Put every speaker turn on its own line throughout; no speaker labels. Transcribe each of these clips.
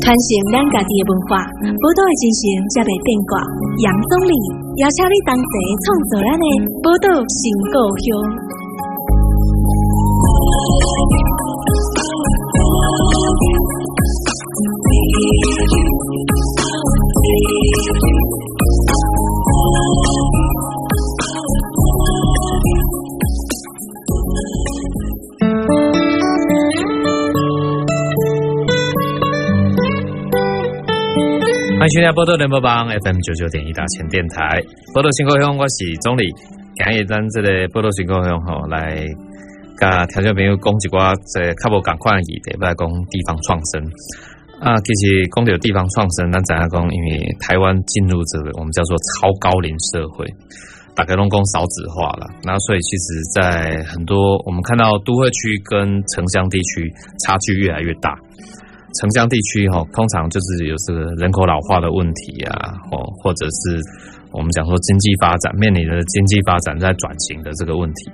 传承咱家己的文化，宝岛的精神才袂变卦。杨总理邀请你同齐创造咱的宝岛新故乡。
欢迎收听波多联播帮 FM 九九点一大千电台，波多新故乡，我是总理。今日咱这个波多新故乡吼，来跟听众朋友讲一寡这较无共款的议题，来讲地方创生。啊，其实讲到地方创生，咱怎样讲，因为台湾进入这个我们叫做超高龄社会，大概拢讲少子化了，那所以其实，在很多我们看到都会区跟城乡地区差距越来越大。城乡地区哈，通常就是有这个人口老化的问题啊，或或者是我们讲说经济发展面临的经济发展在转型的这个问题。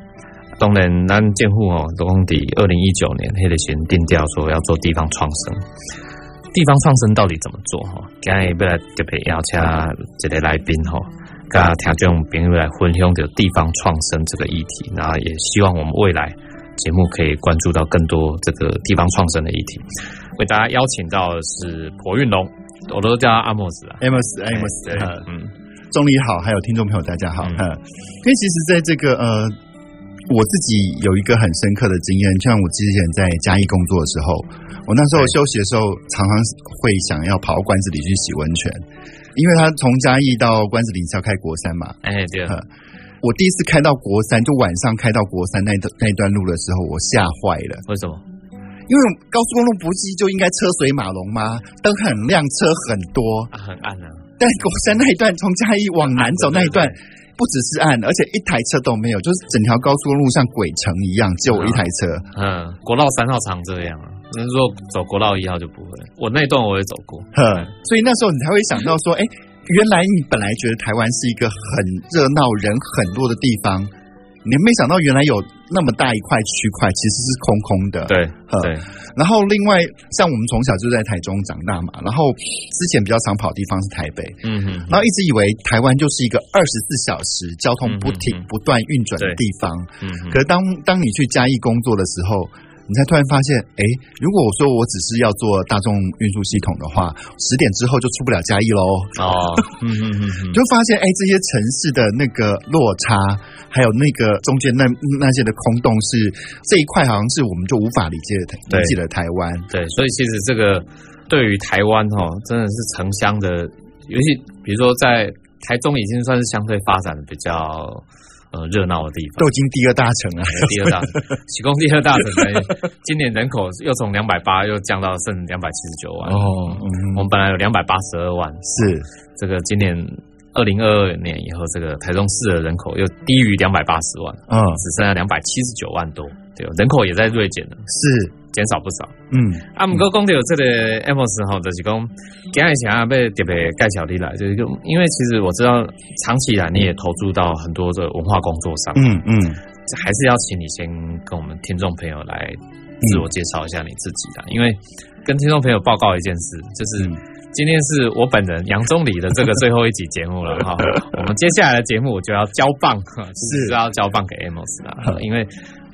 当然，咱建户哦，总底二零一九年黑得先定调说要做地方创生。地方创生到底怎么做哈？今日要来特别邀请一个来宾哈，跟听众朋友来分享的地方创生这个议题，然后也希望我们未来节目可以关注到更多这个地方创生的议题。为大家邀请到的是柏运龙，我都叫他阿莫斯啊，
阿莫斯，阿莫斯，嗯，总理好，还有听众朋友大家好，嗯，因为其实在这个呃，我自己有一个很深刻的经验，像我之前在嘉义工作的时候，我那时候休息的时候，常常会想要跑到关子里去洗温泉，因为他从嘉义到关子里是要开国三嘛，哎，对，我第一次开到国三，就晚上开到国三那段那段路的时候，我吓坏了，
为什么？
因为高速公路不是就应该车水马龙吗？灯很亮，车很多，
啊、很暗啊。
但国三那一段从嘉义往南走那一段，不只是暗，而且一台车都没有，就是整条高速公路像鬼城一样，就我一台车。
嗯，国道三号常这样啊。那如果走国道一号就不会。我那一段我也走过，
哼。所以那时候你才会想到说，哎，原来你本来觉得台湾是一个很热闹、人很多的地方。你没想到原来有那么大一块区块其实是空空的，
对对。
然后另外像我们从小就在台中长大嘛，然后之前比较常跑的地方是台北，嗯哼。然后一直以为台湾就是一个二十四小时交通不停不断运转的地方，嗯哼。可是当当你去嘉义工作的时候。你才突然发现，哎，如果我说我只是要做大众运输系统的话，十点之后就出不了嘉义喽。哦，嗯嗯嗯，就发现，哎，这些城市的那个落差，还有那个中间那那些的空洞是，是这一块好像是我们就无法理解的，理解的台湾。
对，所以其实这个对于台湾哈，真的是城乡的，尤其比如说在台中已经算是相对发展的比较。呃，热闹的地方，
都已经第二大城了。
第二大城，启功第二大城，今年人口又从两百八又降到剩两百七十九万。哦，嗯、我们本来有两百八十二万，
是。
这个今年二零二二年以后，这个台中市的人口又低于两百八十万，嗯，只剩下两百七十九万多，对，人口也在锐减了，
是。
减少不少，嗯，啊，不过讲到这个 Amos 哈，就是讲今日想要被特别介绍你来，就是因为其实我知道长期以来你也投注到很多的文化工作上，嗯嗯，还是要请你先跟我们听众朋友来自我介绍一下你自己的，因为跟听众朋友报告一件事，就是今天是我本人杨宗理的这个最后一集节目了 哈，我们接下来的节目我就要交棒，是。要交棒给 Amos 了，因为。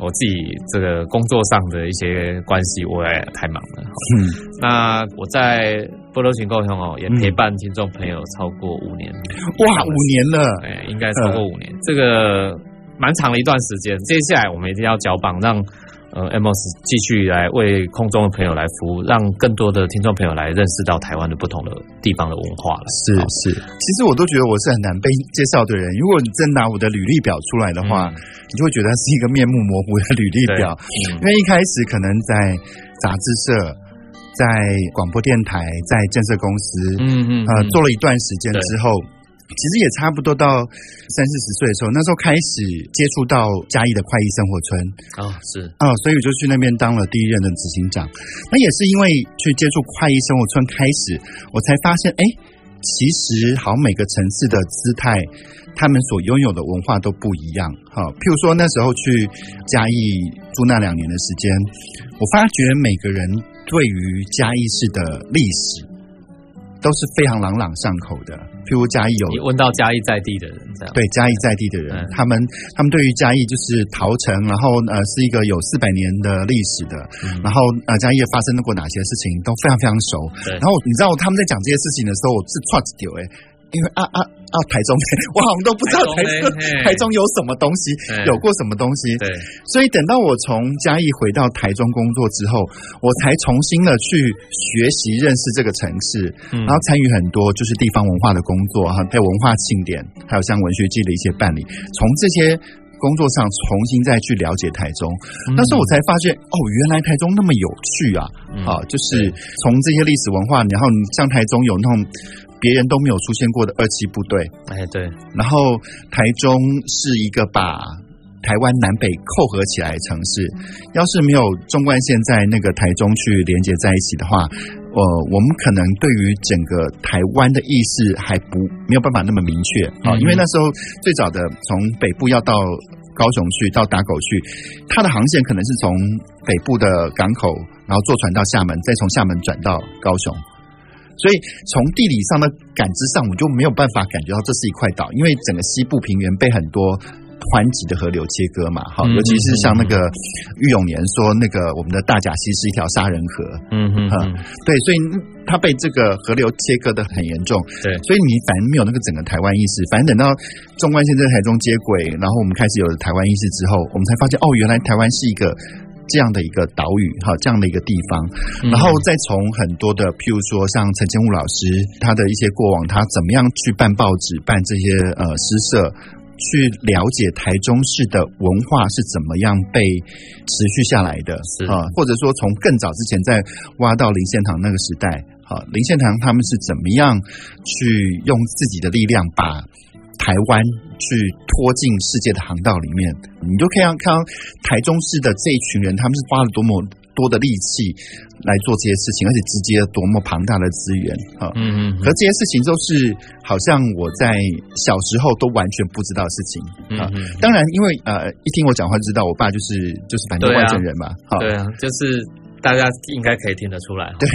我自己这个工作上的一些关系，我也太忙了。嗯，那我在波罗群沟通哦，也陪伴听众朋友超过五年。
哇，五年了，
哎，应该超过五年，嗯、这个蛮长的一段时间。接下来我们一定要交棒，让。呃，Amos 继续来为空中的朋友来服务，让更多的听众朋友来认识到台湾的不同的地方的文化了。
是是，其实我都觉得我是很难被介绍的人。如果你真拿我的履历表出来的话，嗯、你就会觉得是一个面目模糊的履历表。嗯、因为一开始可能在杂志社、在广播电台、在建设公司，嗯嗯，呃，做了一段时间之后。其实也差不多到三四十岁的时候，那时候开始接触到嘉义的快意生活村
啊、哦，是
啊、哦，所以我就去那边当了第一任的执行长。那也是因为去接触快意生活村开始，我才发现，哎，其实好像每个城市的姿态，他们所拥有的文化都不一样。哈，譬如说那时候去嘉义住那两年的时间，我发觉每个人对于嘉义市的历史。都是非常朗朗上口的，譬如嘉义有，
你问到嘉义在地的人，这样
对嘉义在地的人，嗯、他们他们对于嘉义就是桃城，然后呃是一个有四百年的历史的，嗯、然后呃嘉义发生过哪些事情都非常非常熟。然后你知道他们在讲这些事情的时候，我是剉一条诶。因为啊啊啊，台中，我好像都不知道台中台中有什么东西，有过什么东西。对，所以等到我从嘉义回到台中工作之后，我才重新的去学习认识这个城市，然后参与很多就是地方文化的工作哈，还有文化庆典，还有像文学季的一些办理。从这些工作上重新再去了解台中，那时候我才发现哦，原来台中那么有趣啊！啊，就是从这些历史文化，然后你像台中有那种。别人都没有出现过的二七部队，
哎对，
然后台中是一个把台湾南北扣合起来的城市，要是没有纵贯线在那个台中去连接在一起的话，呃，我们可能对于整个台湾的意识还不没有办法那么明确。啊，因为那时候最早的从北部要到高雄去，到打狗去，它的航线可能是从北部的港口，然后坐船到厦门，再从厦门转到高雄。所以从地理上的感知上，我就没有办法感觉到这是一块岛，因为整个西部平原被很多湍急的河流切割嘛，哈，尤其是像那个玉永年说那个我们的大甲溪是一条杀人河，嗯嗯，对，所以它被这个河流切割的很严重，对，所以你反正没有那个整个台湾意识，反正等到纵贯线在台中接轨，然后我们开始有了台湾意识之后，我们才发现哦，原来台湾是一个。这样的一个岛屿，哈，这样的一个地方，然后再从很多的，譬如说像陈建武老师他的一些过往，他怎么样去办报纸、办这些呃诗社，去了解台中市的文化是怎么样被持续下来的，啊，或者说从更早之前在挖到林献堂那个时代，啊，林献堂他们是怎么样去用自己的力量把。台湾去拖进世界的航道里面，你就可以看到台中市的这一群人，他们是花了多么多的力气来做这些事情，而且集结了多么庞大的资源啊！嗯嗯，可这些事情都是好像我在小时候都完全不知道的事情啊。当然，因为呃，一听我讲话就知道，我爸就是就是反正外省人嘛，
对啊，就是。大家应该可以听得出来，对，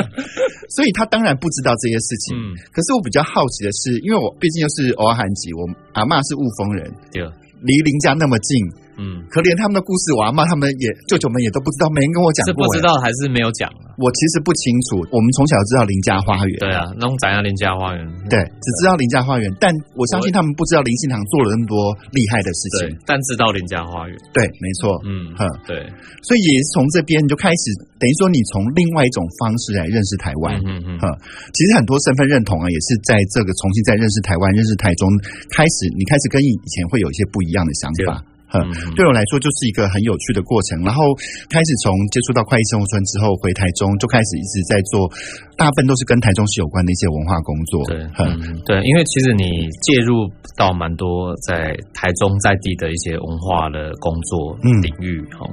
所以他当然不知道这些事情。嗯，可是我比较好奇的是，因为我毕竟又是偶尔韩籍，我阿嬷是雾峰人，对，离邻家那么近。嗯，可连他们的故事，我阿嬷他们也舅舅们也都不知道，没人跟我讲过。
是不知道还是没有讲？
我其实不清楚。我们从小知道林家花园，
对啊，那种怎样林家花园？
对，只知道林家花园，但我相信他们不知道林信堂做了那么多厉害的事情。
对，但知道林家花园，
对，没错。嗯，哼，对。所以也是从这边你就开始，等于说你从另外一种方式来认识台湾。嗯嗯，哼，其实很多身份认同啊，也是在这个重新再认识台湾、认识台中开始，你开始跟以前会有一些不一样的想法。嗯，对我来说就是一个很有趣的过程。然后开始从接触到快意生活村之后，回台中就开始一直在做，大部分都是跟台中市有关的一些文化工作。对，嗯，
对，因为其实你介入到蛮多在台中在地的一些文化的工作领域，哈。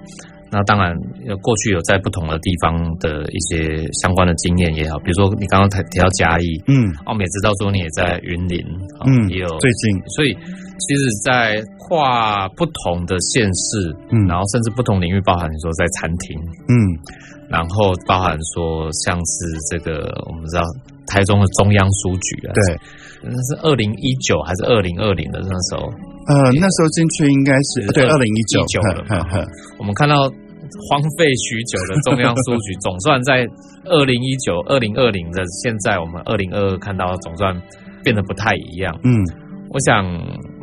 那当然，过去有在不同的地方的一些相关的经验也好，比如说你刚刚提提到嘉义，嗯，我们也知道说你也在云林，嗯，也有
最近，
所以其实，在跨不同的县市，嗯，然后甚至不同领域，包含你说在餐厅，嗯，然后包含说像是这个我们知道台中的中央书局啊，
对，
那是二零一九还是二零二零的那时候，
呃，那时候进去应该是对二零一九
了嘛，我们看到。荒废许久的中央书局，总算在二零一九、二零二零的现在，我们二零二二看到总算变得不太一样。嗯，我想。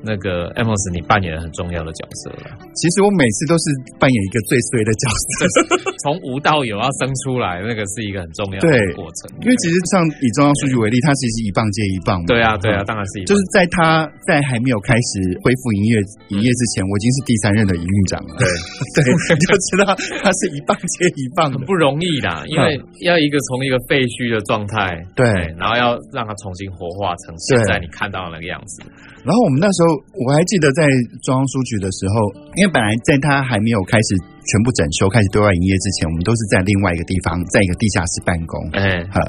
那个 Amos，你扮演了很重要的角色了。
其实我每次都是扮演一个最衰的角色，
从无到有要生出来，那个是一个很重要的过程。
因为其实像以中央数据为例，它其实一棒接一棒嘛。
对啊，对啊，当然是。
就是在他在还没有开始恢复营业营业之前，我已经是第三任的营运长了。对 对，你就知道他是一棒接一棒，
很不容易的，因为要一个从一个废墟的状态，对，然后要让它重新活化成现在你看到的那个样子。
然后我们那时候我还记得在中央书局的时候，因为本来在他还没有开始全部整修、开始对外营业之前，我们都是在另外一个地方，在一个地下室办公。哎，哈，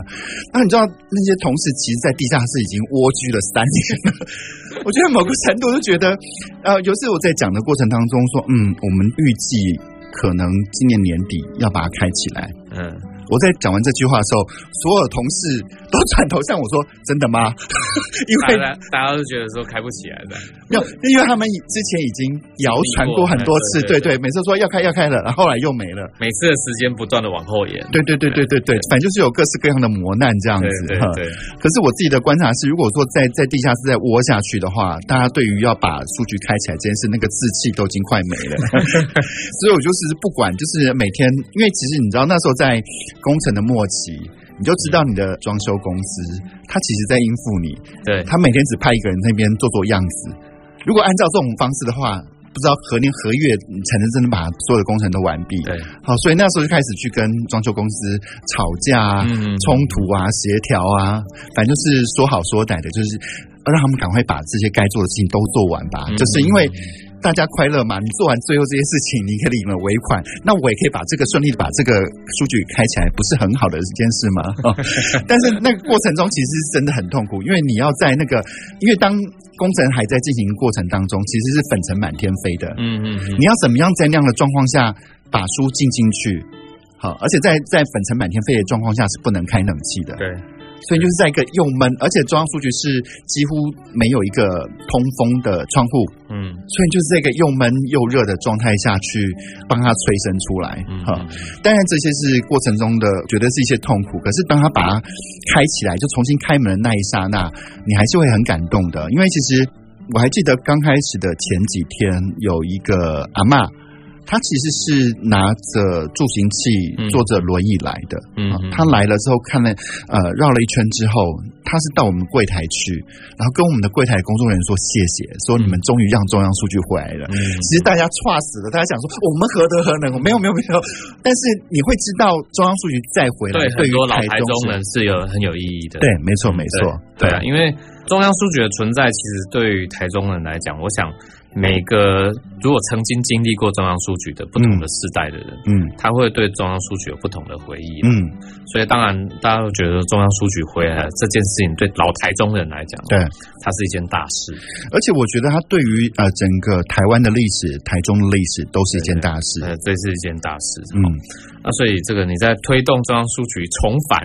那你知道那些同事其实，在地下室已经蜗居了三年了。我觉得某个程度就觉得，呃，有时我在讲的过程当中说，嗯，我们预计可能今年年底要把它开起来。嗯。我在讲完这句话的时候，所有同事都转头向我说：“真的吗？” 因为
大家都觉得说开不起来的，
没有，因为他们之前已经谣传过很多次，对对，每次说要开要开了，然后后来又没了，
每次的时间不断的往后延，
对对对对对对，反正就是有各式各样的磨难这样子对。可是我自己的观察是，如果说在在地下室再窝下去的话，大家对于要把数据开起来这件事，那个志气都已经快没了。所以我就是不管，就是每天，因为其实你知道那时候在。工程的末期，你就知道你的装修公司，他其实在应付你。对，他每天只派一个人那边做做样子。如果按照这种方式的话，不知道何年何月你才能真的把所有的工程都完毕。对，好，所以那时候就开始去跟装修公司吵架啊、冲突啊、协调啊，反正就是说好说歹的，就是让他们赶快把这些该做的事情都做完吧。就是因为。大家快乐嘛？你做完最后这些事情，你可以领了尾款，那我也可以把这个顺利的把这个数据开起来，不是很好的一件事吗？但是那个过程中其实是真的很痛苦，因为你要在那个，因为当工程还在进行过程当中，其实是粉尘满天飞的。嗯嗯，你要怎么样在那样的状况下把书进进去？好，而且在在粉尘满天飞的状况下是不能开冷气的。对。所以就是在一个又闷，而且中央书局是几乎没有一个通风的窗户，嗯，所以就是这个又闷又热的状态下去帮他催生出来，哈、嗯。当然这些是过程中的，觉得是一些痛苦。可是当他把它开起来，就重新开门的那一刹那，你还是会很感动的。因为其实我还记得刚开始的前几天，有一个阿嬷。他其实是拿着助行器，坐着轮椅来的。嗯，他来了之后看了，呃，绕了一圈之后，他是到我们柜台去，然后跟我们的柜台工作人员说谢谢，说你们终于让中央数据回来了。嗯，其实大家歘死了，大家想说我们何德何能？没有没有没有。但是你会知道中央数据再回来，对于老台中人是有很有意义的。对，没错没错。对啊，因为中央数据的存在，其实对于台中人来讲，我想。每个如果曾经经历过中央书局的不同的世代的人，嗯，他会对中央书局有不同的回忆，嗯，所以当然大家都觉得中央书局回来这件事情对老台中人来讲，对，它是一件大事，而且我觉得它对于呃整个台湾的历史、台中的历史都是一件大事，呃，这是一件大事，嗯，那所以这个你在推动中央书局重返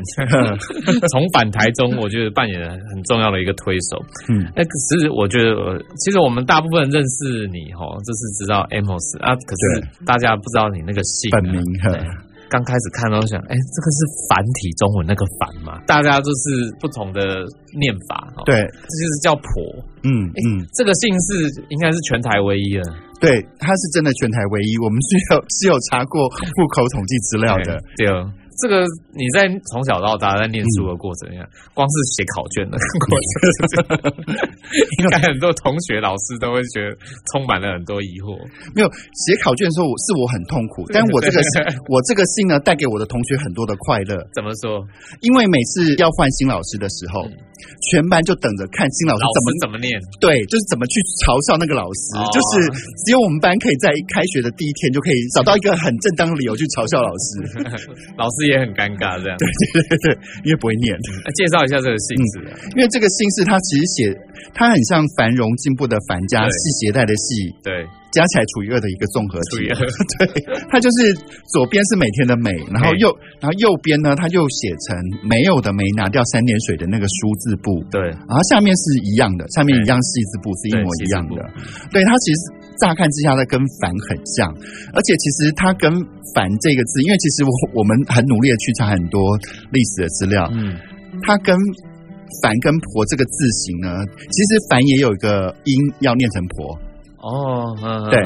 重返台中，我觉得扮演很重要的一个推手，嗯，那可是我觉得其实我们大部分人认识。是你哈，就是知道 Amos 啊，可是大家不知道你那个姓本名。刚开始看到想，哎，这个是繁体中文那个繁嘛？大家就是不同的念法哈。对，这就是叫婆。嗯嗯，这个姓氏应该是全台唯一的。对，他是真的全台唯一。我们是有是有查过户口统计资料的。对。这个你在从小到大在念书的过程呀，光是写考卷的过程，应该很多同学老师都会觉得充满了很多疑惑。没有写考卷的时候，我是我很痛苦，但我这个我这个信呢，带给我的同学很多的快乐。怎么说？因为每次要换新老师的时候，全班就等着看新老师怎么怎么念。对，就是怎么去嘲笑那个老师，就是只有我们班可以在开学的第一天就可以找到一个很正当理由去嘲笑老师，老师。也很尴尬，这样对对对对，因为不会念。介绍一下这个姓氏，因为这个姓氏它其实写，它很像繁荣进步的繁加系鞋带的系，对，加起来除以二的一个综合体。对，它就是左边是每天的每，然后右然后右边呢，它又写成没有的没拿掉三点水的那个书字部，对，然后下面是一样的，下面一样系字部是一模一样的。对，它其实。乍看之下，它跟“凡”很像，而且其实它跟“凡”这个字，因为其实我我们很努力的去查很多历史的资料，嗯，它跟“凡”跟“婆”这个字形呢，其实“凡”也有一个音要念成“婆”哦，对，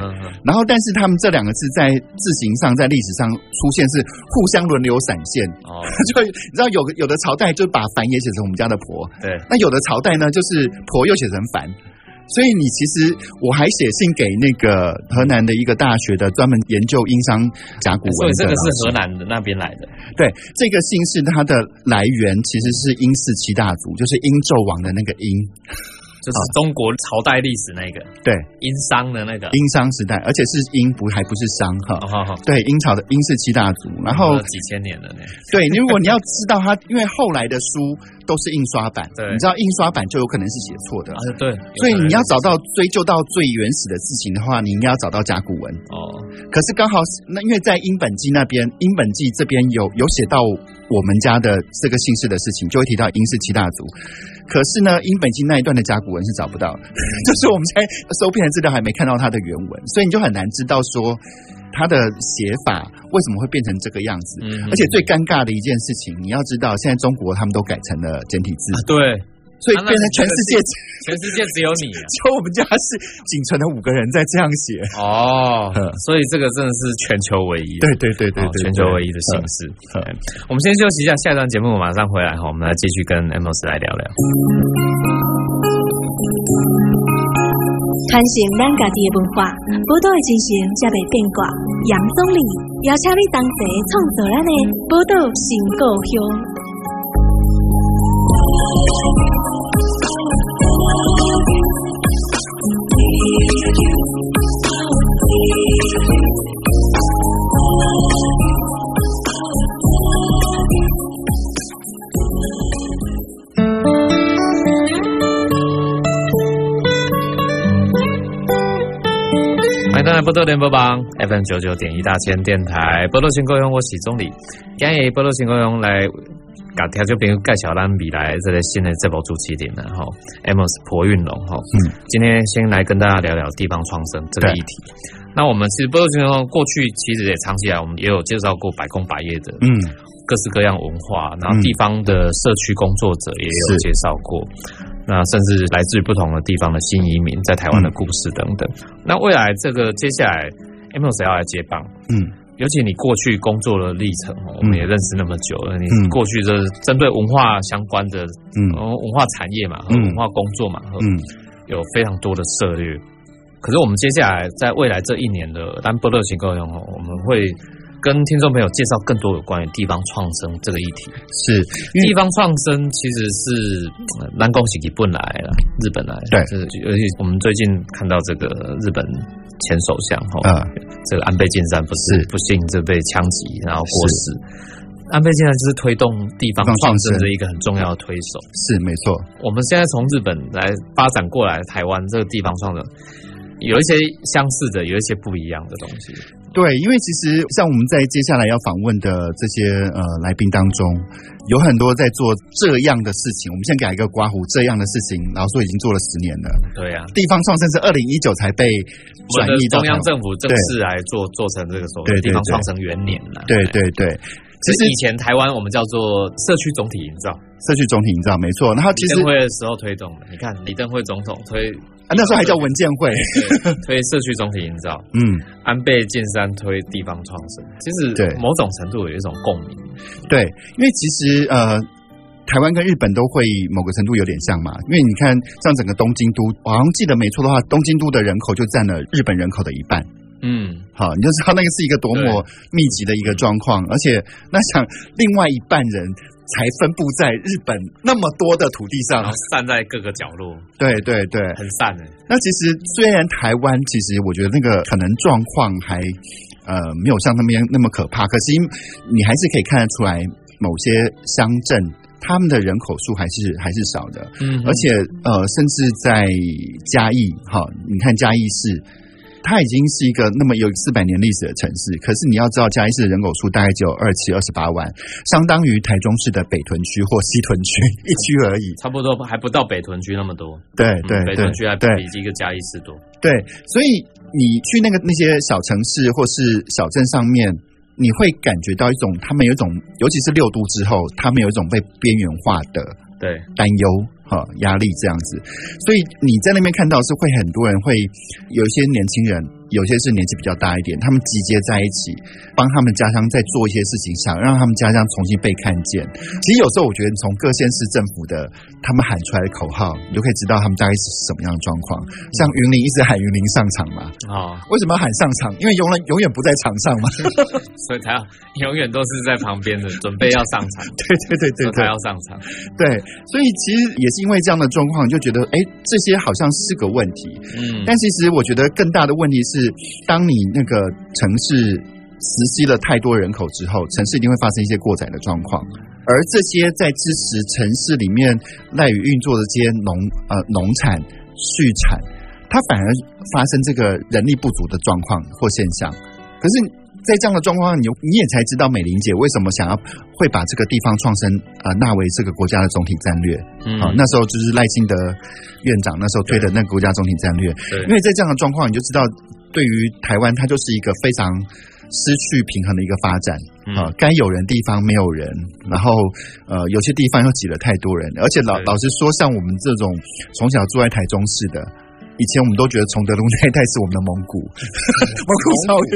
然后但是他们这两个字在字形上，在历史上出现是互相轮流闪现。哦，就你知道有有的朝代就把“凡”也写成我们家的“婆”，对，那有的朝代呢，就是“婆”又写成“繁”。所以你其实我还写信给那个河南的一个大学的专门研究殷商甲骨文的，所以这个是河南的那边来的。对，这个姓氏它的来源其实是殷氏七大族，就是殷纣王的那个殷。
就是中国朝代历史那个，
对，
殷商的那个
殷商时代，而且是殷不还不是商哈，对，殷朝的殷是七大族，然后
几千年的呢，
对，如果你要知道它，因为后来的书都是印刷版，
对，
你知道印刷版就有可能是写错的，
对，
所以你要找到追究到最原始的事情的话，你应该要找到甲骨文哦，可是刚好那因为在殷本纪那边，殷本纪这边有有写到。我们家的这个姓氏的事情，就会提到殷氏七大族。可是呢，英本金那一段的甲骨文是找不到，就是我们在收编的资料还没看到它的原文，所以你就很难知道说它的写法为什么会变成这个样子。而且最尴尬的一件事情，你要知道，现在中国他们都改成了简体字。
对。
所以变成全世界，
全世界只有你，
就我们家是仅存的五个人在这样写
哦，所以这个真的是全球唯一，
对对对对对，
全球唯一的形式。我们先休息一下，下一段节目马上回来哈，我们来继续跟 Amos 来聊聊。
传承咱家己的文化，宝岛的精神才袂变卦。杨宗理邀请你同齐创造咱的宝岛新故
乡。波多联播榜 FM 九九点一大千电台，波多新故乡，我是宗理，今日波多新故乡来甲听众朋友介绍咱未来这个新的这部主持人了哈，Amos 婆运龙哈，嗯，今天先来跟大家聊聊地方创生这个议题。那我们其实波多新故乡过去其实也长期以来，我们也有介绍过百工百业的，嗯，各式各样文化，然后地方的社区工作者也有介绍过。那甚至来自于不同的地方的新移民在台湾的故事等等。嗯、那未来这个接下来，Amos 要来接棒？嗯，尤其你过去工作的历程，我们也认识那么久了，嗯、你过去这针对文化相关的，嗯，文化产业嘛，和文化工作嘛，嗯，有非常多的策略。可是我们接下来在未来这一年的单波热情够用哦，我们会。跟听众朋友介绍更多有关于地方创生这个议题。
是
地方创生其实是南宫喜吉本来了，日本来
对，
就是尤其我们最近看到这个日本前首相哈，嗯，这个安倍晋三不是不幸就被枪击然后过世。安倍晋三就是推动地方创生的一个很重要的推手。
是没错，
我们现在从日本来发展过来台湾这个地方创生，有一些相似的，有一些不一样的东西。
对，因为其实像我们在接下来要访问的这些呃来宾当中，有很多在做这样的事情。我们先给一个刮胡，这样的事情，然后说已经做了十年了。
对呀、啊，
地方创生是二零一九才被转移到
中央政府正式来做做成这个所谓的地方创生元年了。
对对对，
其实以前台湾我们叫做社区总体营造，
社区总体营造没错。然后其实
李登辉的时候推动的，你看李登辉总统推。
啊、那时候还叫文建会，
推社区总体营造。嗯，安倍晋三推地方创生，其实对某种程度有一种共鸣。
对，因为其实呃，台湾跟日本都会某个程度有点像嘛。因为你看，像整个东京都，我好像记得没错的话，东京都的人口就占了日本人口的一半。嗯，好，你就知道那个是一个多么密集的一个状况，而且那想另外一半人。才分布在日本那么多的土地上，
散在各个角落。
对对对，
很散诶。
那其实虽然台湾，其实我觉得那个可能状况还呃没有像那边那么可怕，可是你还是可以看得出来，某些乡镇他们的人口数还是还是少的。嗯，而且呃，甚至在嘉义，哈，你看嘉义市。它已经是一个那么有四百年历史的城市，可是你要知道，嘉义市的人口数大概只有二七二十八万，相当于台中市的北屯区或西屯区一区而已，
差不多还不到北屯区那么多。
对对，
北屯区还比一个嘉义市多。
对，所以你去那个那些小城市或是小镇上面，你会感觉到一种他们有一种，尤其是六都之后，他们有一种被边缘化的
对
担忧。好，压力这样子，所以你在那边看到是会很多人会有一些年轻人，有些是年纪比较大一点，他们集结在一起，帮他们家乡在做一些事情，想让他们家乡重新被看见。其实有时候我觉得，从各县市政府的他们喊出来的口号，你就可以知道他们大概是什么样的状况。像云林一直喊云林上场嘛，啊、哦，为什么要喊上场？因为永远永远不在场上嘛，
所以他要永远都是在旁边的，准备要上场。
对对对对，
他要上场。
对，所以其实也是因为这样的状况，就觉得哎，这些好像是个问题。嗯，但其实我觉得更大的问题是。当你那个城市实吸了太多人口之后，城市一定会发生一些过载的状况，而这些在支持城市里面赖以运作的这些农呃农产畜产，它反而发生这个人力不足的状况或现象。可是，在这样的状况，你你也才知道美玲姐为什么想要会把这个地方创生呃纳为这个国家的总体战略。嗯，那时候就是赖清德院长那时候推的那个国家总体战略。对，因为在这样的状况，你就知道。对于台湾，它就是一个非常失去平衡的一个发展啊！该有人地方没有人，然后呃，有些地方又挤了太多人，而且老老实说，像我们这种从小住在台中市的，以前我们都觉得崇德路那一带是我们的蒙古，蒙古草原。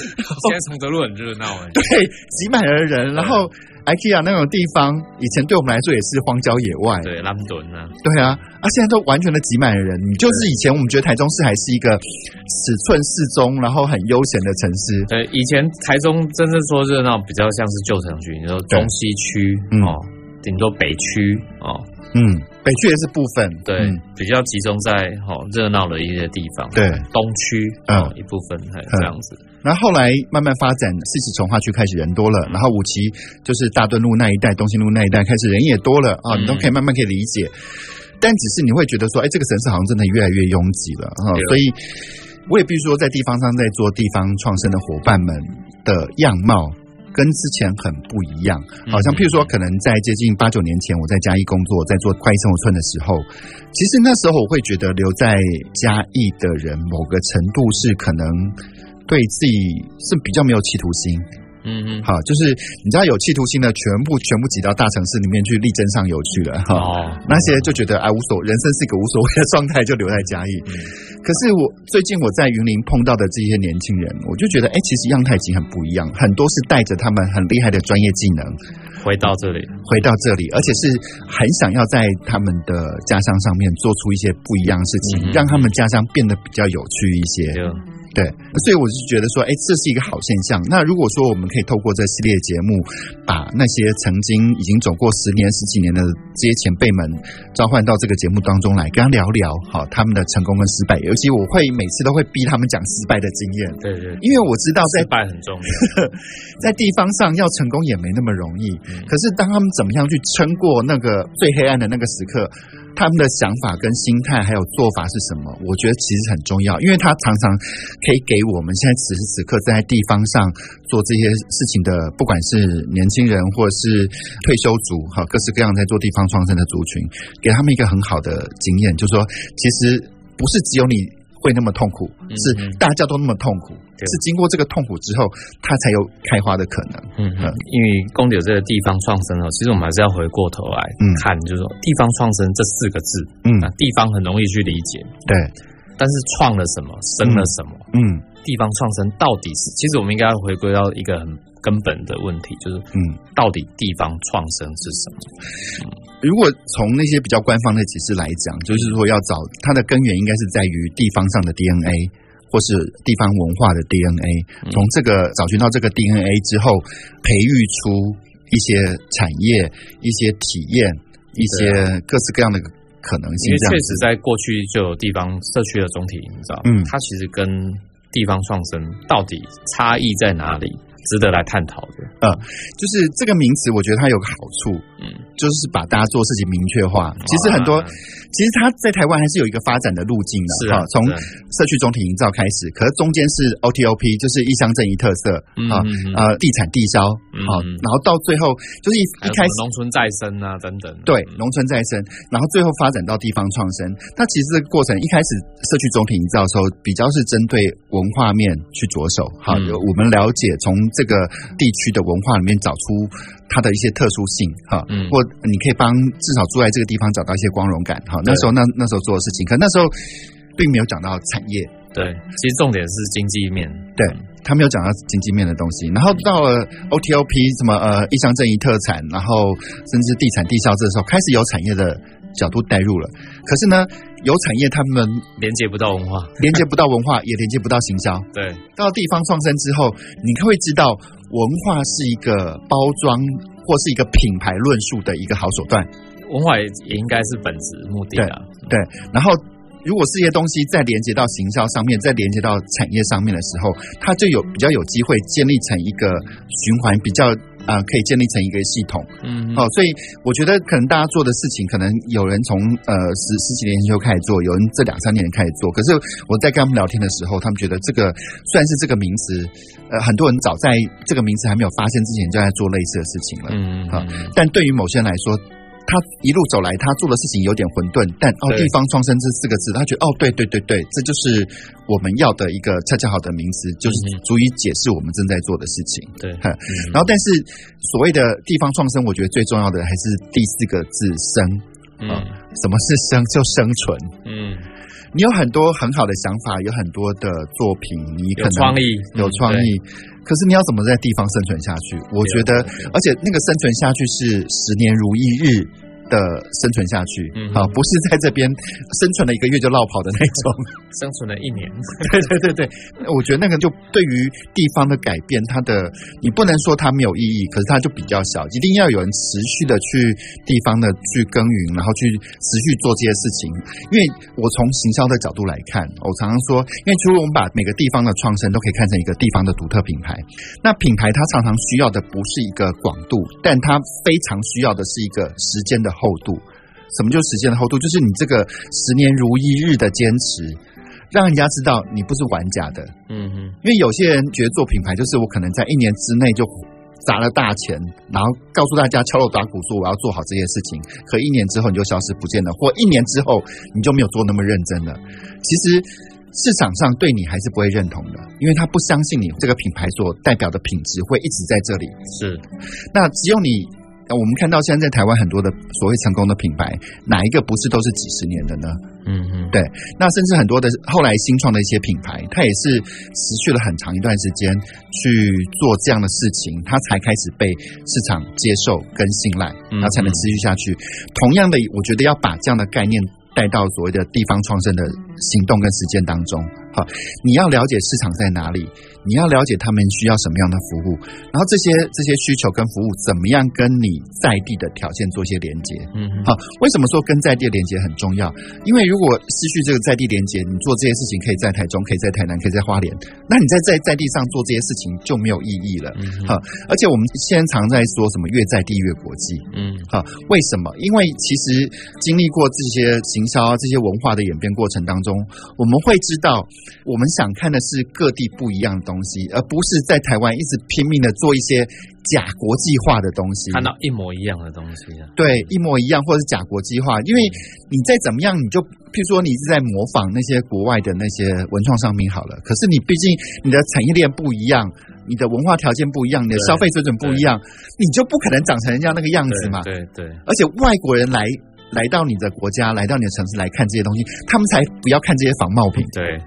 现在崇德路很热闹哎，
对，挤满了人，然后。IKEA 那种地方，以前对我们来说也是荒郊野外。
对，兰顿啊。
对啊，啊，现在都完全的挤满了人。你就是以前我们觉得台中市还是一个尺寸适中，然后很悠闲的城市。
对，以前台中真正说热闹，比较像是旧城区，你说中西区哦，顶多北区哦，嗯，
北区也是部分，
对，嗯、比较集中在好热闹的一些地方。
对，
东区哦，嗯、一部分还这样子。嗯
然后后来慢慢发展，四期从化区开始人多了，然后五期就是大墩路那一带、东兴路那一带开始人也多了啊，你都可以慢慢可以理解。但只是你会觉得说，哎，这个城市好像真的越来越拥挤了啊，所以我也必须说，在地方上在做地方创生的伙伴们的样貌跟之前很不一样。好像譬如说，可能在接近八九年前，我在嘉义工作，在做快意生活村的时候，其实那时候我会觉得留在嘉义的人，某个程度是可能。对自己是比较没有企图心，嗯嗯，好，就是你知道有企图心的全部全部挤到大城市里面去力争上游去了哈，哦，那些就觉得哎无所人生是一个无所谓的状态，就留在嘉义。嗯，可是我最近我在云林碰到的这些年轻人，我就觉得哎，其实样态已经很不一样，很多是带着他们很厉害的专业技能。
回到这里，
回到这里，而且是很想要在他们的家乡上面做出一些不一样的事情，嗯，让他们家乡变得比较有趣一些。嗯对，所以我是觉得说，哎，这是一个好现象。那如果说我们可以透过这系列节目，把那些曾经已经走过十年、十几年的这些前辈们召唤到这个节目当中来，跟他聊聊，好他们的成功跟失败。尤其我会每次都会逼他们讲失败的经验。
对对，
因为我知道在
失败很重要，
在地方上要成功也没那么容易。嗯、可是当他们怎么样去撑过那个最黑暗的那个时刻？他们的想法跟心态还有做法是什么？我觉得其实很重要，因为他常常可以给我们现在此时此刻在地方上做这些事情的，不管是年轻人或者是退休族，哈，各式各样在做地方创生的族群，给他们一个很好的经验，就是说，其实不是只有你。会那么痛苦，是大家都那么痛苦，嗯、是经过这个痛苦之后，它才有开花的可能。嗯嗯，
因为公有这个地方创生哦，其实我们还是要回过头来看，就是说地方创生这四个字，嗯，地方很容易去理解，对，但是创了什么，生了什么，嗯，地方创生到底是，其实我们应该要回归到一个很。根本的问题就是，嗯，到底地方创生是什么？嗯，
如果从那些比较官方的解释来讲，就是说要找它的根源，应该是在于地方上的 DNA，或是地方文化的 DNA。从这个找寻到这个 DNA 之后，培育出一些产业、一些体验、一些各式各样的可能性。
因为确实在过去就有地方社区的总体营造，嗯，它其实跟地方创生到底差异在哪里？值得来探讨的，
嗯，就是这个名词，我觉得它有个好处，嗯，就是把大家做事情明确化。其实很多，其实他在台湾还是有一个发展的路径的，是啊，从社区总体营造开始，可是中间是 OTOP，就是一乡镇一特色，啊，呃，地产地销啊，然后到最后就是一一开始
农村再生啊等等，
对，农村再生，然后最后发展到地方创生。那其实这个过程一开始社区总体营造的时候，比较是针对文化面去着手，好，我们了解从。这个地区的文化里面找出它的一些特殊性，哈，嗯，或你可以帮至少住在这个地方找到一些光荣感，哈。那时候那那时候做的事情，可那时候并没有讲到产业，
对，其实重点是经济面，
对，他没有讲到经济面的东西。然后到了 OTOP 什么呃一乡镇一特产，然后甚至地产地销这时候，开始有产业的角度带入了。可是呢，有产业他们
连接不到文化，
连接不到文化，也连接不到行销。
对，
到地方创生之后，你会知道文化是一个包装或是一个品牌论述的一个好手段。
文化也也应该是本质目的啊。
对，然后。如果这些东西再连接到行销上面，再连接到产业上面的时候，它就有比较有机会建立成一个循环，比较啊、呃、可以建立成一个系统。嗯，好、哦，所以我觉得可能大家做的事情，可能有人从呃十十几年前就开始做，有人这两三年开始做。可是我在跟他们聊天的时候，他们觉得这个虽然是这个名词，呃，很多人早在这个名词还没有发现之前就在做类似的事情了。嗯，啊、哦，但对于某些人来说。他一路走来，他做的事情有点混沌，但哦，地方创生这四个字，他觉得哦，对对对对，这就是我们要的一个恰恰好的名词，就是足以解释我们正在做的事情。对，然后但是所谓的地方创生，我觉得最重要的还是第四个字“生”。嗯，什么是生？就生存。嗯，你有很多很好的想法，有很多的作品，你可能
有创意，
有创意。可是你要怎么在地方生存下去？我觉得，而且那个生存下去是十年如一日。的生存下去，嗯，好，不是在这边生存了一个月就落跑的那种，
生存了一年，
对对对对，我觉得那个就对于地方的改变，它的你不能说它没有意义，可是它就比较小，一定要有人持续的去地方的去耕耘，然后去持续做这些事情。因为我从行销的角度来看，我常常说，因为除了我们把每个地方的创生都可以看成一个地方的独特品牌，那品牌它常常需要的不是一个广度，但它非常需要的是一个时间的。厚度，什么就是时间的厚度？就是你这个十年如一日的坚持，让人家知道你不是玩假的。嗯哼，因为有些人觉得做品牌就是我可能在一年之内就砸了大钱，然后告诉大家敲锣打鼓说我要做好这些事情，可一年之后你就消失不见了，或一年之后你就没有做那么认真了。其实市场上对你还是不会认同的，因为他不相信你这个品牌所代表的品质会一直在这里。
是，
那只有你。那我们看到现在在台湾很多的所谓成功的品牌，哪一个不是都是几十年的呢？嗯嗯，对。那甚至很多的后来新创的一些品牌，它也是持续了很长一段时间去做这样的事情，它才开始被市场接受跟信赖，然后才能持续下去。同样的，我觉得要把这样的概念带到所谓的地方创生的行动跟实践当中。好，你要了解市场在哪里，你要了解他们需要什么样的服务，然后这些这些需求跟服务怎么样跟你在地的条件做一些连接。嗯，好，为什么说跟在地的连接很重要？因为如果失去这个在地连接，你做这些事情可以在台中，可以在台南，可以在花莲，那你在在在地上做这些事情就没有意义了。嗯，好，而且我们现在常在说什么越在地越国际。嗯，好，为什么？因为其实经历过这些行销啊，这些文化的演变过程当中，我们会知道。我们想看的是各地不一样的东西，而不是在台湾一直拼命的做一些假国际化的东西，
看到一模一样的东西啊。
对，一模一样或者是假国际化，因为你再怎么样，你就譬如说你是在模仿那些国外的那些文创商品好了，可是你毕竟你的产业链不一样，你的文化条件不一样，你的消费水准不一样，你就不可能长成人家那个样子嘛。
对对，对，
而且外国人来来到你的国家，来到你的城市来看这些东西，他们才不要看这些仿冒品。
对。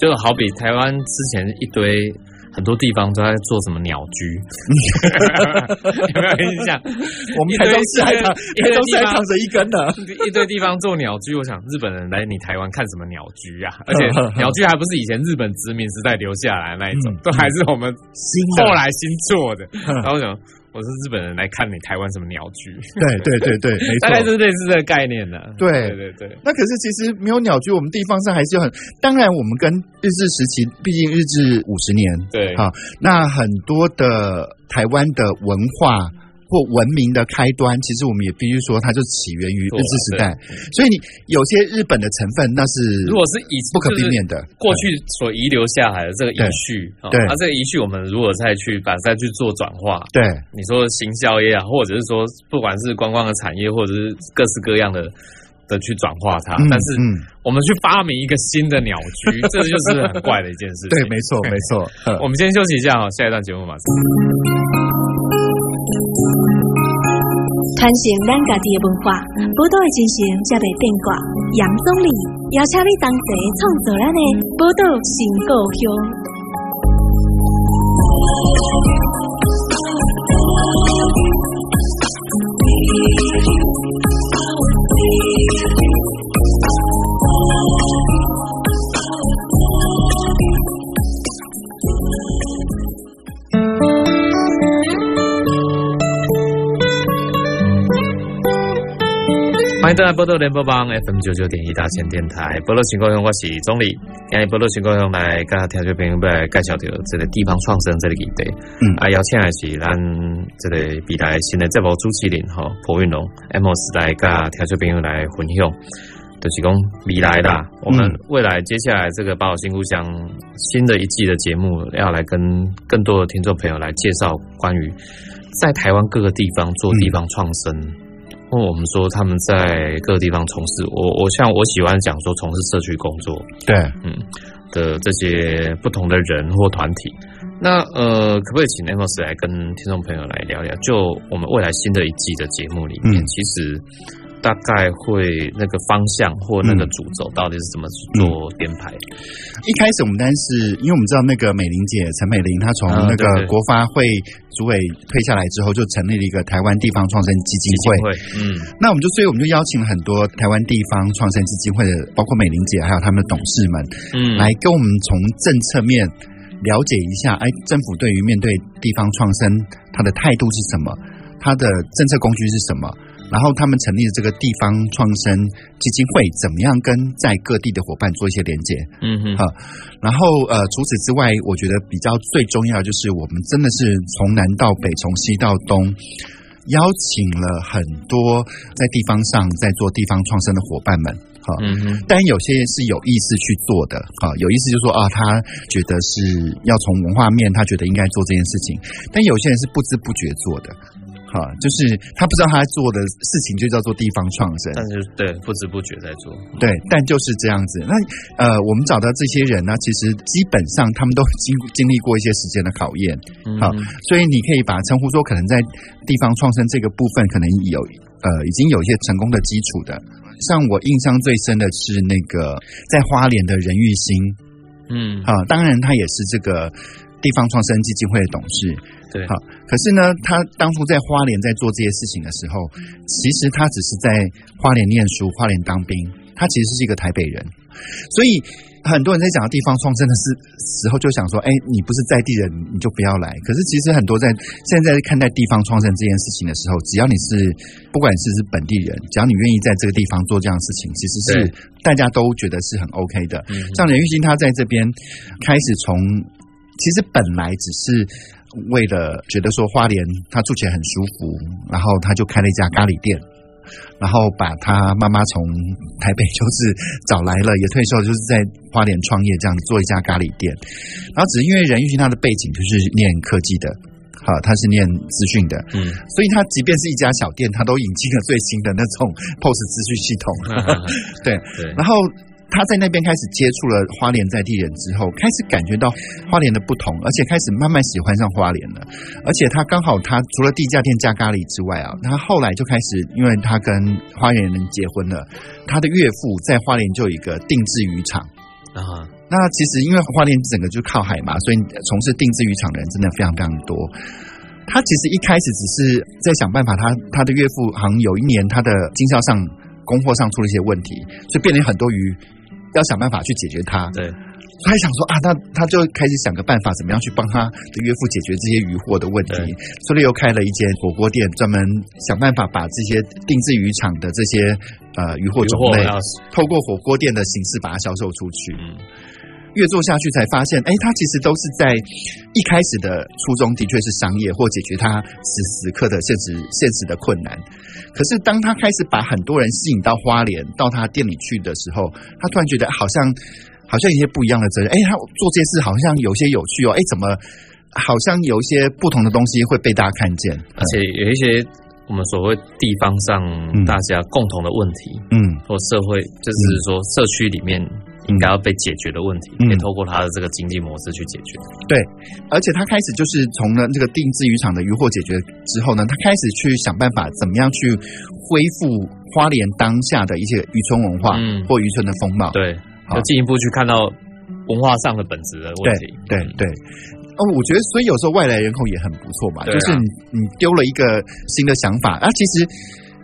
就好比台湾之前一堆很多地方都在做什么鸟居，有没有印象？
我们台中市还躺，台中市还躺着一根呢。
一堆地方做鸟居，我想日本人来你台湾看什么鸟居啊？而且鸟居还不是以前日本殖民时代留下来的那一种，都还是我们后来新做的。然后我想。我是日本人来看你台湾什么鸟居？
对对对对，没错，
大概是类似这个概念的。
对对对，那可是其实没有鸟居，我们地方上还是有很。当然，我们跟日治时期，毕竟日治五十年，
对
啊，那很多的台湾的文化。或文明的开端，其实我们也必须说，它就起源于日治时代。所以你有些日本的成分，那是
如果是以
不可避免的
过去所遗留下来的这个遗绪，对，那这个遗绪我们如果再去把它再去做转化，
对，
你说行销也好，或者是说不管是观光的产业，或者是各式各样的的去转化它，但是我们去发明一个新的鸟居，这就是很怪的一件事情。
对，没错，没错。
我们先休息一下哈，下一段节目马上。
传承咱家己的文化，宝岛的精神才袂变卦。杨总理邀请你同齐创造咱的宝岛新故
乡。迎登来波多联播帮 FM 九九点一大千电台，波多新故乡，我是总理。今日波多新故乡来跟听众朋友来介绍到这个地方创生这个议题。嗯，啊，邀请的是咱这个未来新的节目主持人哈，朴运龙 Amos 来跟听众朋友来分享，就是讲未来啦，我们未来接下来这个宝岛新故乡新的一季的节目，要来跟更多的听众朋友来介绍关于在台湾各个地方做地方创生。嗯因为我们说他们在各个地方从事，我我像我喜欢讲说从事社区工作，
对，
嗯的这些不同的人或团体，那呃，可不可以请 Amos 来跟听众朋友来聊聊？就我们未来新的一季的节目里面，嗯、其实。大概会那个方向或那个主轴到底是怎么做编排？
一开始我们单是因为我们知道那个美玲姐陈美玲，她从那个国发会主委退下来之后，就成立了一个台湾地方创生基金会。嗯，那我们就所以我们就邀请了很多台湾地方创生基金会的，包括美玲姐还有他们的董事们，嗯，来跟我们从政策面了解一下，哎，政府对于面对地方创生，它的态度是什么？它的政策工具是什么？然后他们成立的这个地方创生基金会，怎么样跟在各地的伙伴做一些连接？嗯哼，好。然后呃，除此之外，我觉得比较最重要的就是我们真的是从南到北，从西到东，邀请了很多在地方上在做地方创生的伙伴们。哈，嗯哼。但有些是有意识去做的，哈，有意思就是说啊，他觉得是要从文化面，他觉得应该做这件事情。但有些人是不知不觉做的。啊，就是他不知道他在做的事情就叫做地方创生，
但是对不知不觉在做，
对，但就是这样子。那呃，我们找到这些人呢，其实基本上他们都 经经历过一些时间的考验，好，所以你可以把它称呼说，可能在地方创生这个部分，可能有呃已经有一些成功的基础的。像我印象最深的是那个在花莲的任玉兴，嗯，啊，当然他也是这个地方创生基金会的董事。
对，
好。可是呢，他当初在花莲在做这些事情的时候，其实他只是在花莲念书，花莲当兵。他其实是一个台北人，所以很多人在讲地方创生的时时候，就想说：哎，你不是在地人，你就不要来。可是其实很多在现在在看待地方创生这件事情的时候，只要你是不管是是本地人，只要你愿意在这个地方做这样的事情，其实是大家都觉得是很 OK 的。像任玉兴他在这边开始从，其实本来只是。为了觉得说花莲他住起来很舒服，然后他就开了一家咖喱店，然后把他妈妈从台北就是找来了，也退休，就是在花莲创业这样做一家咖喱店。然后只是因为任玉兴他的背景就是念科技的，好，他是念资讯的，嗯，所以他即便是一家小店，他都引进了最新的那种 POS 资讯系统，对对，然后。他在那边开始接触了花莲在地人之后，开始感觉到花莲的不同，而且开始慢慢喜欢上花莲了。而且他刚好，他除了地价店加咖喱之外啊，他后来就开始，因为他跟花莲人结婚了，他的岳父在花莲就有一个定制渔场啊。那其实因为花莲整个就靠海嘛，所以从事定制渔场的人真的非常非常多。他其实一开始只是在想办法，他他的岳父好像有一年他的经销上供货上出了一些问题，所以变成很多鱼。要想办法去解决它，对，他还想说啊，那他就开始想个办法，怎么样去帮他的岳父解决这些渔获的问题，所以又开了一间火锅店，专门想办法把这些定制渔场的这些呃渔获种类，透过火锅店的形式把它销售出去。嗯，越做下去才发现，哎，他其实都是在一开始的初衷的确是商业或解决他此时此刻的现实现实的困难。可是，当他开始把很多人吸引到花莲到他店里去的时候，他突然觉得好像好像一些不一样的责任。哎，他做这些事好像有些有趣哦。哎，怎么好像有一些不同的东西会被大家看见？
而且有一些我们所谓地方上大家共同的问题，嗯，或社会就是说社区里面。应该要被解决的问题，可以透过他的这个经济模式去解决。
对，而且他开始就是从呢这个定制渔场的渔获解决之后呢，他开始去想办法怎么样去恢复花莲当下的一些渔村文化，或渔村的风貌。
对，要，进一步去看到
文化上的本质的问题。
对对对。哦，我觉得所以有时候外来人口也很不错嘛，啊、就是你你丢了一个新的想法啊，其实。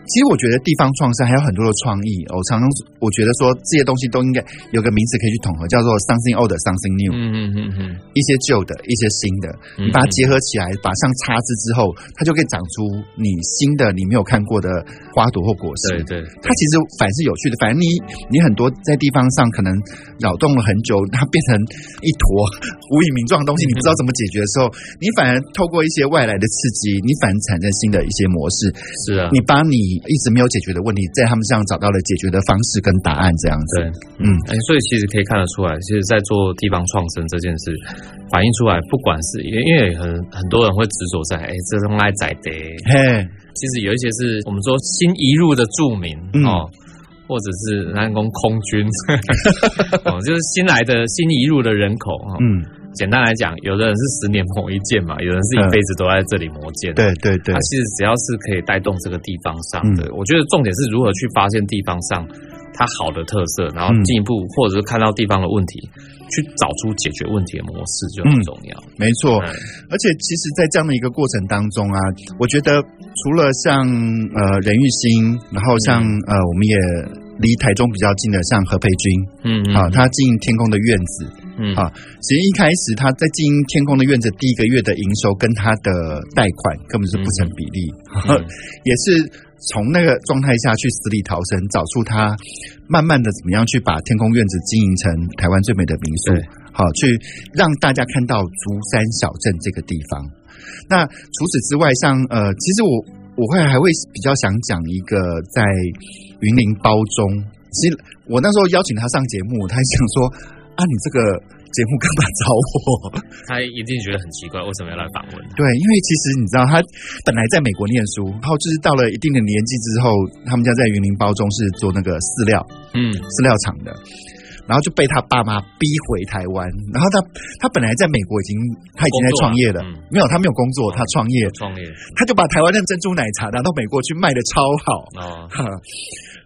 其实我觉得地方创生还有很多的创意。我常常我觉得说这些东西都应该有个名词可以去统合，叫做 something old, something new。嗯嗯嗯嗯，一些旧的，一些新的，你把它结合起来，把上插枝之后，它就可以长出你新的你没有看过的花朵或果实。对对，它其实反是有趣的。反正你你很多在地方上可能扰动了很久，它变成一坨无以名状的东西，你不知道怎么解决的时候，你反而透过一些外来的刺激，你反而产生新的一些模式。是啊，你把你。一直没有解决的问题，在他们身上找到了解决的方式跟答案，这样子。对，嗯，
哎，所以其实可以看得出来，其实，在做地方创生这件事，反映出来，不管是因为因为很很多人会执着在，哎，这种爱宰的，嘿，其实有一些是我们说新移入的住民哦，嗯、或者是南宫空军，哦，就是新来的新移入的人口，嗯。简单来讲，有的人是十年磨一剑嘛，有人是一辈子都在这里磨剑。对对对，他其实只要是可以带动这个地方上的，我觉得重点是如何去发现地方上它好的特色，然后进一步或者是看到地方的问题，去找出解决问题的模式就很重要。没错，而且其实，在这样的一个过程当中啊，我觉得除了像呃任玉兴，然后像呃我们也。离台中比较近的，像何培军，嗯，嗯，啊，他经营天空的院子，嗯，啊，其实一开始他在经营天空的院子第一个月的营收跟他的贷款根本是不成比例，也是从那个状态下去死里逃生，找出他慢慢的怎么样去把天空院子经营成台湾最美的民宿，好、啊，去让大家看到竹山小镇这个地方。那除此之外，像呃，其实我我会还会比较想讲一个在。云林包中，其实我那时候邀请他上节目，他还想说啊，你这个节目干嘛找我？他一定觉得很奇怪，为什么要来访问？对，因为其实你知道，他本来在美国念书，然后就是到了一定的年纪之后，他们家在云林包中是做那个饲料，嗯，饲料厂的，然后就被他爸妈逼回台湾，然后他他本来在美国已经他已经在创业了，嗯、没有他没有工作，他创业创业，他就把台湾的珍珠奶茶拿到美国去卖的超好啊。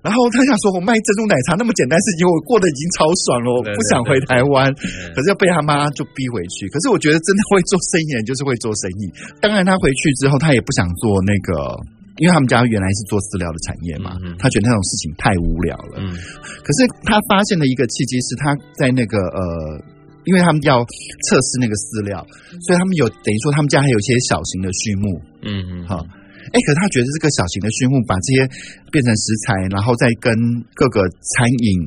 哦然后他想说：“我卖珍珠奶茶那么简单事情，我过得已经超爽了，我不想回台湾。可是要被他妈就逼回去。可是我觉得真的会做生意的人就是会做生意。当然他回去之后，他也不想做那个，因为他们家原来是做饲料的产业嘛，他觉得那种事情太无聊了。可是他发现的一个契机，是他在那个呃，因为他们要测试那个饲料，所以他们有等于说他们家还有一些小型的畜牧。嗯嗯，好。”哎，可是他觉得这个小型的畜牧把这些变成食材，然后再跟各个餐饮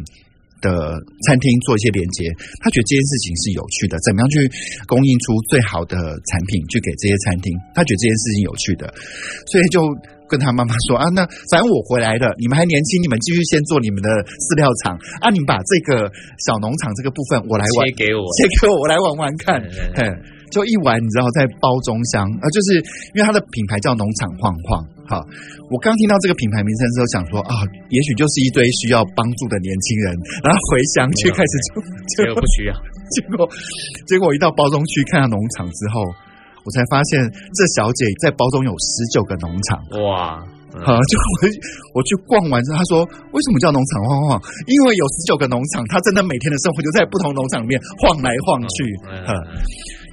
的餐厅做一些连接，他觉得这件事情是有趣的。怎么样去供应出最好的产品去给这些餐厅？他觉得这件事情有趣的，所以就跟他妈妈说啊，那反正我回来了，你们还年轻，你们继续先做你们的饲料厂啊，你们把这个小农场这个部分我来玩，切给我，切给我，我来玩玩看，嗯。就一碗，你知道，在包中香啊，就是因为它的品牌叫农场晃晃。好，我刚听到这个品牌名称之后，想说啊，也许就是一堆需要帮助的年轻人，然后回乡去开始做，结果不需要。结果，结果一到包中区看到农场之后，我才发现这小姐在包中有十九个农场。哇！好，就我我去逛完之后，他说为什么叫农场晃晃？因为有十九个农场，他真的每天的生活就在不同农场里面晃来晃去。嗯。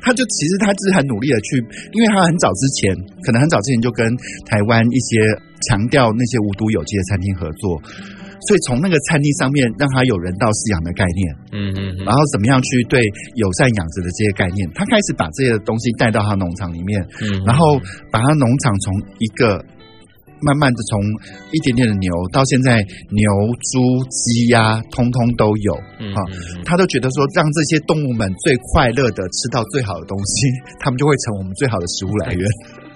他就其实他是很努力的去，因为他很早之前，可能很早之前就跟台湾一些强调那些无毒有机的餐厅合作，所以从那个餐厅上面让他有人道饲养的概念，嗯嗯，然后怎么样去对友善养殖的这些概念，他开始把这些东西带到他农场里面，嗯，然后把他农场从一个。慢慢的从一点点的牛到现在牛、猪、鸡、鸭，通通都有，哈，他都觉得说，让这些动物们最快乐的吃到最好的东西，他们就会成我们最好的食物来源。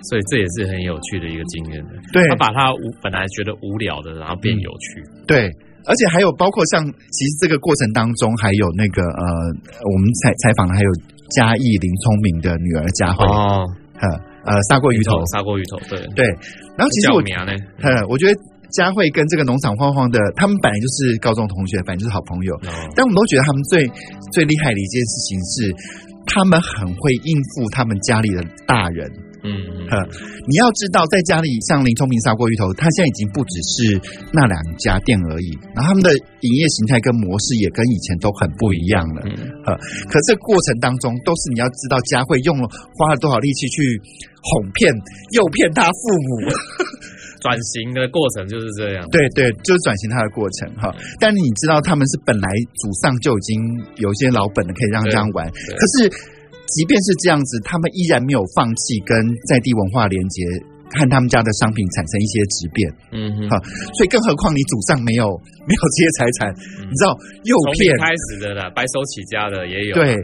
所以这也是很有趣的一个经验的。对，他把他无本来觉得无聊的，然后变有趣。对，而且还有包括像，其实这个过程当中还有那个呃，我们采采访的还有嘉义林聪明的女儿佳慧哦，哈。呃，砂锅鱼头，砂锅鱼头，对。对。然后其实我，嗯，我觉得佳慧跟这个农场晃晃的，他们本来就是高中同学，本来就是好朋友。哦、但我们都觉得他们最最厉害的一件事情是，他们很会应付他们家里的大人，嗯嗯，你要知道，在家里像林聪明砂锅鱼头，它现在已经不只是那两家店而已，然后他们的营业形态跟模式也跟以前都很不一样了。嗯，可这过程当中，都是你要知道佳慧用了花了多少力气去哄骗、诱骗他父母。
转型的过程就是这样，
对对，就是转型它的过程哈。但你知道他们是本来祖上就已经有一些老本的，可以让这样玩。可是即便是这样子，他们依然没有放弃跟在地文化连接，和他们家的商品产生一些质变。嗯哼，哈，所以更何况你祖上没有没有这些财产，嗯、你知道诱骗
开始的啦，白手起家的也有。
对。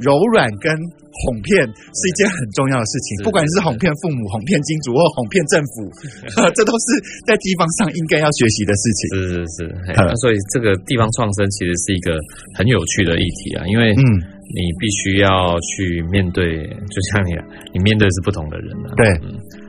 柔软跟哄骗是一件很重要的事情，不管是哄骗父母、哄骗金主或哄骗政府，这都是在地方上应该要学习的事情。
是是是，那所以这个地方创生其实是一个很有趣的议题啊，因为嗯，你必须要去面对，就像你，你面对的是不同的人啊。
对。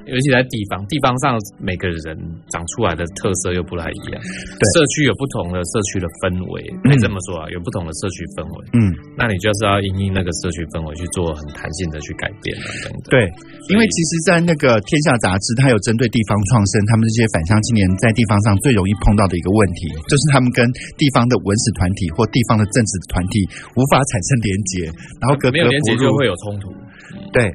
尤其在地方，地方上每个人长出来的特色又不太一样。对，社区有不同的社区的氛围，可以这么说啊，有不同的社区氛围。嗯，那你就是要因应那个社区氛围去做很弹性的去改变等等。
对，因为其实，在那个《天下》杂志，它有针对地方创生，他们这些返乡青年在地方上最容易碰到的一个问题，就是他们跟地方的文史团体或地方的政治团体无法产生连结，然后格格不入，没有连结
就会有冲突。
对，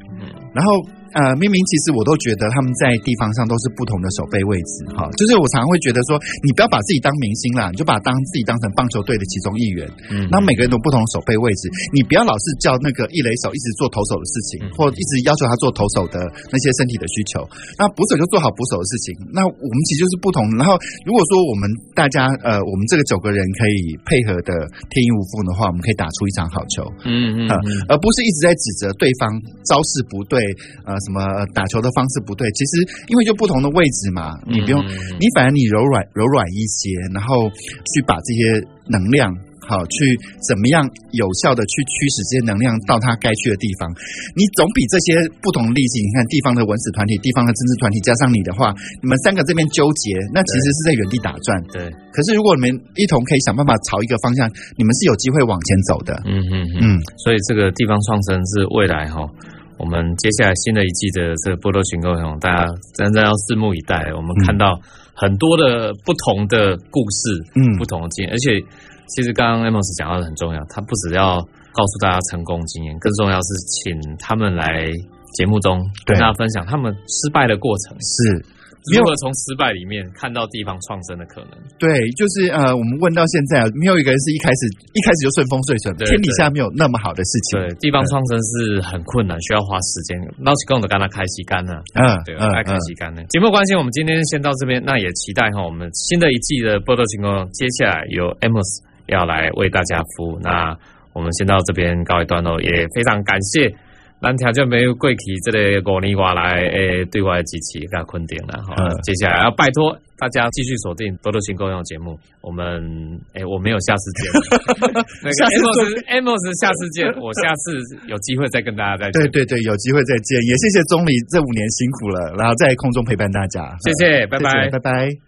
然后。呃，明明其实我都觉得他们在地方上都是不同的守备位置，哈，就是我常常会觉得说，你不要把自己当明星啦，你就把当自己当成棒球队的其中一员，嗯，那每个人都不同的守备位置，你不要老是叫那个一垒手一直做投手的事情，或一直要求他做投手的那些身体的需求，那捕手就做好捕手的事情，那我们其实就是不同。然后如果说我们大家呃，我们这个九个人可以配合的天衣无缝的话，我们可以打出一场好球，嗯嗯，而不是一直在指责对方招式不对，呃。什么打球的方式不对？其实因为就不同的位置嘛，你不用，你反而你柔软柔软一些，然后去把这些能量好去怎么样有效的去驱使这些能量到它该去的地方。你总比这些不同的例子，你看地方的文史团体、地方的政治团体加上你的话，你们三个这边纠结，那其实是在原地打转。对。可是如果你们一同可以想办法朝一个方向，你们是有机会往前走的。嗯嗯嗯。
所以这个地方创生是未来哈。我们接下来新的一季的这个波多寻狗熊，大家真的要拭目以待。我们看到很多的不同的故事，嗯，不同的经验，而且其实刚刚 Amos 讲到的很重要，他不只要告诉大家成功经验，更重要是请他们来节目中跟大家分享他们失败的过程，
是。
如何从失败里面看到地方创生的可能？
对，就是呃，我们问到现在啊，没有一个人是一开始一开始就顺风顺水，天底下没有那么好的事情。
对，地方创生是很困难，需要花时间。老是跟我们跟他开洗干呢，嗯，对，爱开洗干呢。节目关系，我们今天先到这边，那也期待哈，我们新的一季的报道情况，接下来由 Amos 要来为大家服务。那我们先到这边告一段落，也非常感谢。咱听众朋友过去这个五年外来诶，对外的支持跟肯定了哈。接下来要拜托大家继续锁定《多多新共用》节目。我们诶，我没有下次见。那个 Amos，Amos，下次见。我下次有机会再跟大家再见。
对对对，有机会再见。也谢谢钟离这五年辛苦了，然后在空中陪伴大家。
谢谢，拜拜，
拜拜。